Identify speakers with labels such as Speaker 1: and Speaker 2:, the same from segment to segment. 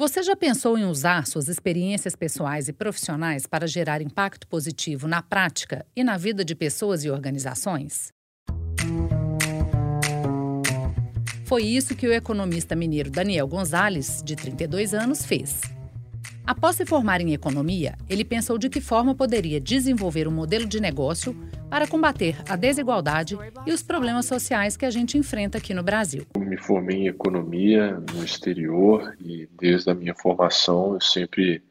Speaker 1: Você já pensou em usar suas experiências pessoais e profissionais para gerar impacto positivo na prática e na vida de pessoas e organizações? Foi isso que o economista mineiro Daniel Gonzalez, de 32 anos, fez. Após se formar em economia, ele pensou de que forma poderia desenvolver um modelo de negócio para combater a desigualdade e os problemas sociais que a gente enfrenta aqui no Brasil.
Speaker 2: Eu me formei em economia no exterior e desde a minha formação eu sempre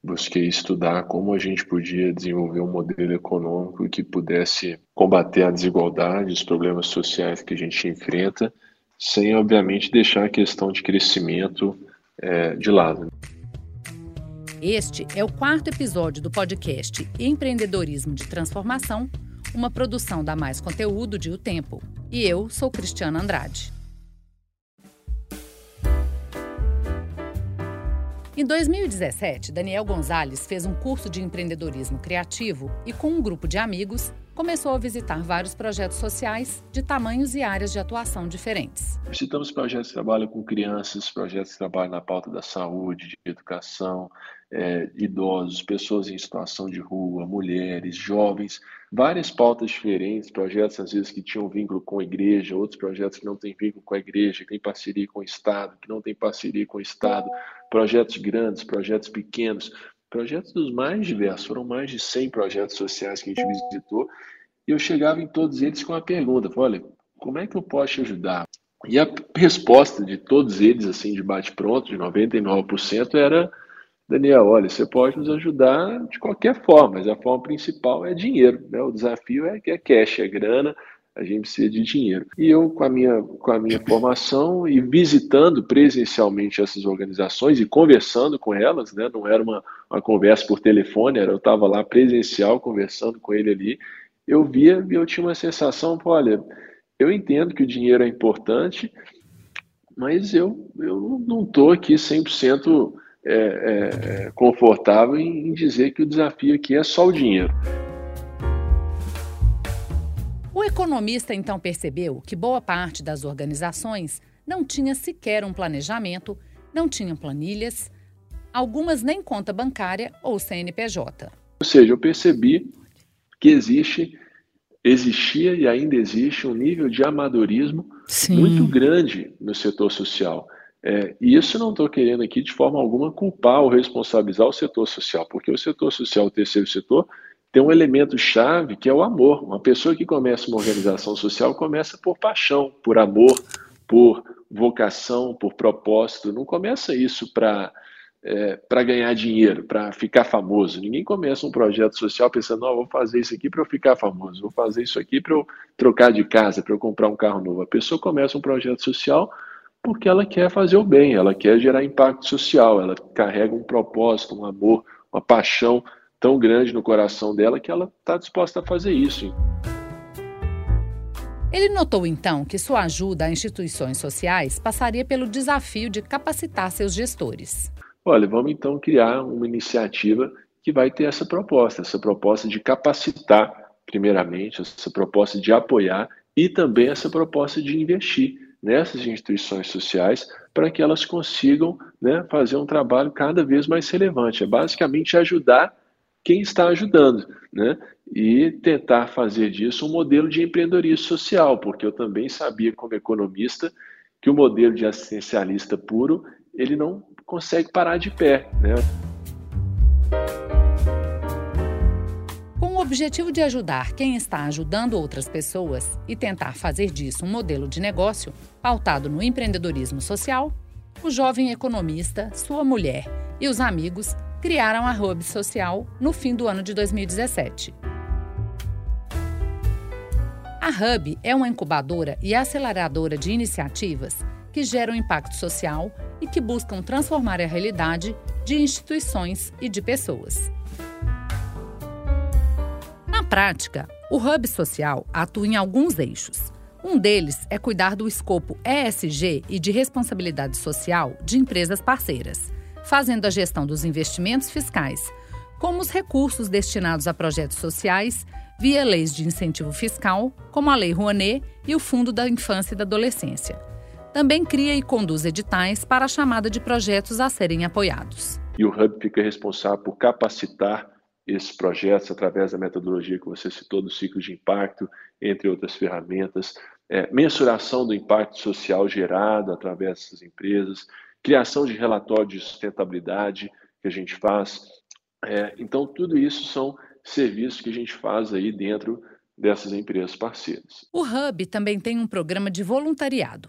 Speaker 2: busquei estudar como a gente podia desenvolver um modelo econômico que pudesse combater a desigualdade, os problemas sociais que a gente enfrenta, sem obviamente deixar a questão de crescimento é, de lado.
Speaker 1: Este é o quarto episódio do podcast Empreendedorismo de Transformação, uma produção da Mais Conteúdo de O Tempo. E eu sou Cristiana Andrade. Em 2017, Daniel Gonzalez fez um curso de empreendedorismo criativo e, com um grupo de amigos, começou a visitar vários projetos sociais de tamanhos e áreas de atuação diferentes.
Speaker 2: Visitamos projetos que trabalham com crianças, projetos que trabalham na pauta da saúde, de educação, é, idosos, pessoas em situação de rua, mulheres, jovens, várias pautas diferentes, projetos às vezes que tinham vínculo com a igreja, outros projetos que não têm vínculo com a igreja, que têm parceria com o Estado, que não têm parceria com o Estado, projetos grandes, projetos pequenos, projetos dos mais diversos, foram mais de 100 projetos sociais que a gente visitou, e eu chegava em todos eles com a pergunta, olha, como é que eu posso te ajudar? E a resposta de todos eles, assim, de bate-pronto, de 99%, era Daniel, olha, você pode nos ajudar de qualquer forma, mas a forma principal é dinheiro. Né? O desafio é que é cash, é grana, a gente precisa de dinheiro. E eu, com a minha, com a minha formação e visitando presencialmente essas organizações e conversando com elas, né? não era uma, uma conversa por telefone, era, eu estava lá presencial conversando com ele ali, eu via e eu tinha uma sensação, olha, eu entendo que o dinheiro é importante, mas eu, eu não estou aqui 100% é, é, é, confortável em, em dizer que o desafio aqui é só o dinheiro.
Speaker 1: O economista então percebeu que boa parte das organizações não tinha sequer um planejamento, não tinham planilhas, algumas nem conta bancária ou CNPJ.
Speaker 2: Ou seja, eu percebi que existe, existia e ainda existe um nível de amadorismo Sim. muito grande no setor social. É, e isso não estou querendo aqui de forma alguma culpar ou responsabilizar o setor social, porque o setor social, o terceiro setor, tem um elemento chave que é o amor. Uma pessoa que começa uma organização social começa por paixão, por amor, por vocação, por propósito. Não começa isso para é, para ganhar dinheiro, para ficar famoso. Ninguém começa um projeto social pensando, não, vou fazer isso aqui para eu ficar famoso, vou fazer isso aqui para eu trocar de casa, para eu comprar um carro novo. A pessoa começa um projeto social porque ela quer fazer o bem, ela quer gerar impacto social, ela carrega um propósito, um amor, uma paixão tão grande no coração dela que ela está disposta a fazer isso.
Speaker 1: Ele notou então que sua ajuda a instituições sociais passaria pelo desafio de capacitar seus gestores.
Speaker 2: Olha, vamos então criar uma iniciativa que vai ter essa proposta, essa proposta de capacitar, primeiramente, essa proposta de apoiar e também essa proposta de investir nessas instituições sociais para que elas consigam né, fazer um trabalho cada vez mais relevante. É basicamente ajudar quem está ajudando, né? E tentar fazer disso um modelo de empreendedorismo social, porque eu também sabia como economista que o modelo de assistencialista puro ele não consegue parar de pé, né?
Speaker 1: Objetivo de ajudar quem está ajudando outras pessoas e tentar fazer disso um modelo de negócio pautado no empreendedorismo social, o jovem economista, sua mulher e os amigos criaram a Hub Social no fim do ano de 2017. A Hub é uma incubadora e aceleradora de iniciativas que geram impacto social e que buscam transformar a realidade de instituições e de pessoas prática, o Hub Social atua em alguns eixos. Um deles é cuidar do escopo ESG e de responsabilidade social de empresas parceiras, fazendo a gestão dos investimentos fiscais, como os recursos destinados a projetos sociais via leis de incentivo fiscal, como a Lei Rouanet e o Fundo da Infância e da Adolescência. também cria e conduz editais para a chamada de projetos a serem apoiados.
Speaker 2: E o Hub fica responsável por capacitar esses projetos através da metodologia que você citou do ciclo de impacto, entre outras ferramentas, é, mensuração do impacto social gerado através dessas empresas, criação de relatório de sustentabilidade que a gente faz. É, então, tudo isso são serviços que a gente faz aí dentro dessas empresas parceiras.
Speaker 1: O Hub também tem um programa de voluntariado.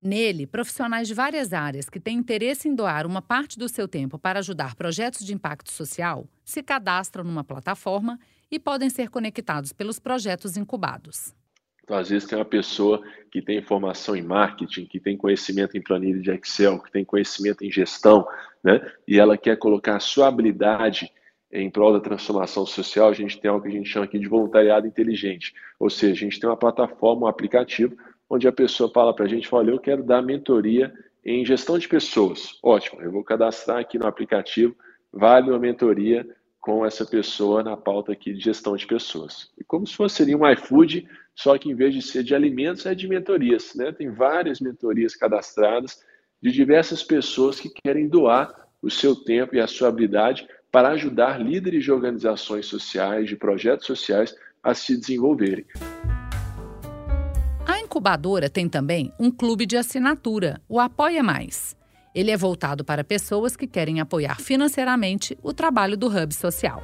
Speaker 1: Nele, profissionais de várias áreas que têm interesse em doar uma parte do seu tempo para ajudar projetos de impacto social se cadastram numa plataforma e podem ser conectados pelos projetos incubados.
Speaker 2: Então, às vezes, tem uma pessoa que tem formação em marketing, que tem conhecimento em planilha de Excel, que tem conhecimento em gestão, né? e ela quer colocar a sua habilidade em prol da transformação social, a gente tem algo que a gente chama aqui de voluntariado inteligente. Ou seja, a gente tem uma plataforma, um aplicativo, onde a pessoa fala para a gente, olha, eu quero dar mentoria em gestão de pessoas. Ótimo, eu vou cadastrar aqui no aplicativo, vale uma mentoria com essa pessoa na pauta aqui de gestão de pessoas. E como se fosse um iFood, só que em vez de ser de alimentos, é de mentorias. Né? Tem várias mentorias cadastradas de diversas pessoas que querem doar o seu tempo e a sua habilidade para ajudar líderes de organizações sociais, de projetos sociais a se desenvolverem.
Speaker 1: A incubadora tem também um clube de assinatura, o Apoia Mais. Ele é voltado para pessoas que querem apoiar financeiramente o trabalho do Hub Social.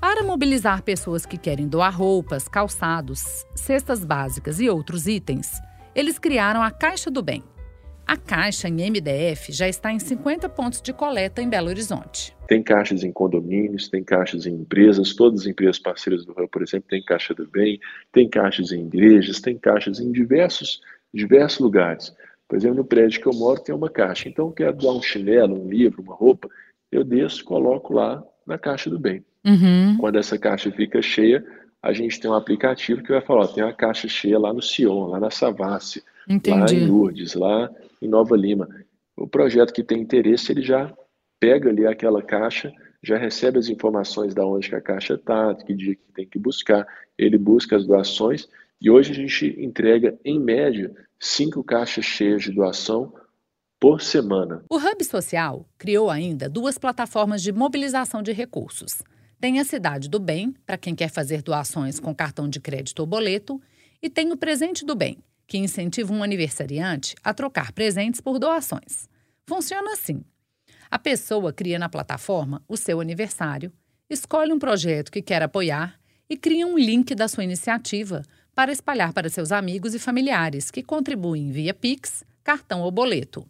Speaker 1: Para mobilizar pessoas que querem doar roupas, calçados, cestas básicas e outros itens, eles criaram a Caixa do Bem, a caixa em MDF já está em 50 pontos de coleta em Belo Horizonte.
Speaker 2: Tem caixas em condomínios, tem caixas em empresas, todas as empresas parceiras do Rio, por exemplo, tem caixa do bem, tem caixas em igrejas, tem caixas em diversos, diversos lugares. Por exemplo, no prédio que eu moro tem uma caixa. Então, eu quero doar um chinelo, um livro, uma roupa, eu desço, coloco lá na caixa do bem. Uhum. Quando essa caixa fica cheia, a gente tem um aplicativo que vai falar, ó, tem uma caixa cheia lá no Sion, lá na Savassi, lá em Lourdes, lá em Nova Lima. O projeto que tem interesse, ele já pega ali aquela caixa, já recebe as informações da onde que a caixa está, que dia que tem que buscar, ele busca as doações e hoje a gente entrega, em média, cinco caixas cheias de doação por semana.
Speaker 1: O Hub Social criou ainda duas plataformas de mobilização de recursos. Tem a Cidade do Bem, para quem quer fazer doações com cartão de crédito ou boleto, e tem o Presente do Bem, que incentiva um aniversariante a trocar presentes por doações. Funciona assim: a pessoa cria na plataforma o seu aniversário, escolhe um projeto que quer apoiar e cria um link da sua iniciativa para espalhar para seus amigos e familiares que contribuem via Pix, cartão ou boleto.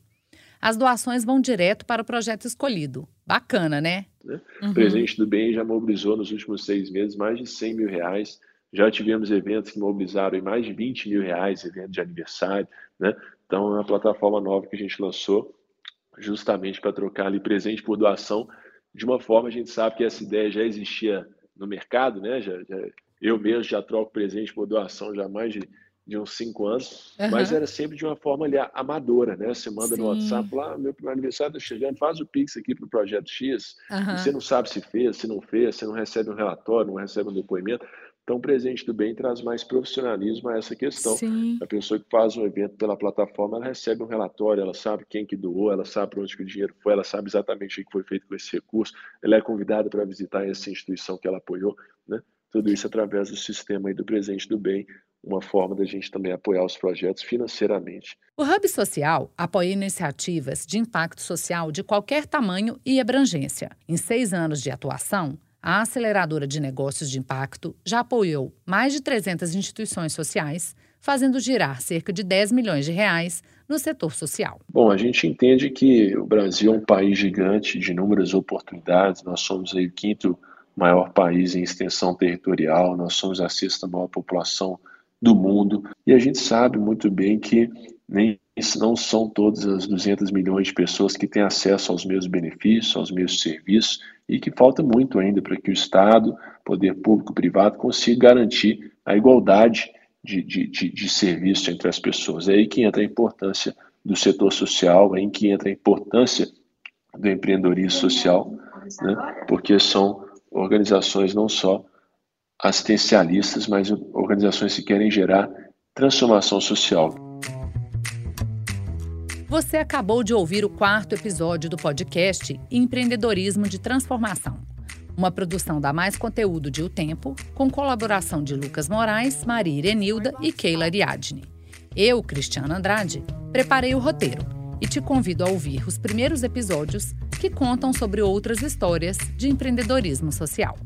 Speaker 1: As doações vão direto para o projeto escolhido. Bacana, né?
Speaker 2: né? Uhum. O Presente do Bem já mobilizou nos últimos seis meses mais de 100 mil reais já tivemos eventos que mobilizaram em mais de 20 mil reais, evento de aniversário, né? Então, é uma plataforma nova que a gente lançou justamente para trocar ali presente por doação. De uma forma, a gente sabe que essa ideia já existia no mercado, né? Já, já, eu mesmo já troco presente por doação já há mais de, de uns cinco anos, uhum. mas era sempre de uma forma ali amadora, né? Você manda Sim. no WhatsApp lá, meu primeiro aniversário está chegando, faz o Pix aqui para o Projeto X, uhum. você não sabe se fez, se não fez, você não recebe um relatório, não recebe um depoimento. Então, o Presente do Bem traz mais profissionalismo a essa questão. Sim. A pessoa que faz um evento pela plataforma, ela recebe um relatório, ela sabe quem que doou, ela sabe para onde que o dinheiro foi, ela sabe exatamente o que foi feito com esse recurso, ela é convidada para visitar essa instituição que ela apoiou, né? Tudo isso através do sistema do Presente do Bem, uma forma da gente também apoiar os projetos financeiramente.
Speaker 1: O Hub Social apoia iniciativas de impacto social de qualquer tamanho e abrangência. Em seis anos de atuação, a aceleradora de negócios de impacto já apoiou mais de 300 instituições sociais, fazendo girar cerca de 10 milhões de reais no setor social.
Speaker 2: Bom, a gente entende que o Brasil é um país gigante de inúmeras oportunidades. Nós somos aí o quinto maior país em extensão territorial, nós somos a sexta maior população do mundo e a gente sabe muito bem que nem não são todas as 200 milhões de pessoas que têm acesso aos mesmos benefícios, aos mesmos serviços e que falta muito ainda para que o Estado, poder público e privado consiga garantir a igualdade de, de, de, de serviços entre as pessoas. É aí que entra a importância do setor social, é aí que entra a importância do empreendedorismo social, né? porque são organizações não só assistencialistas, mas organizações que querem gerar transformação social.
Speaker 1: Você acabou de ouvir o quarto episódio do podcast Empreendedorismo de Transformação. Uma produção da Mais Conteúdo de O Tempo, com colaboração de Lucas Moraes, Maria Irenilda e Keila Ariadne. Eu, Cristiana Andrade, preparei o roteiro e te convido a ouvir os primeiros episódios que contam sobre outras histórias de empreendedorismo social.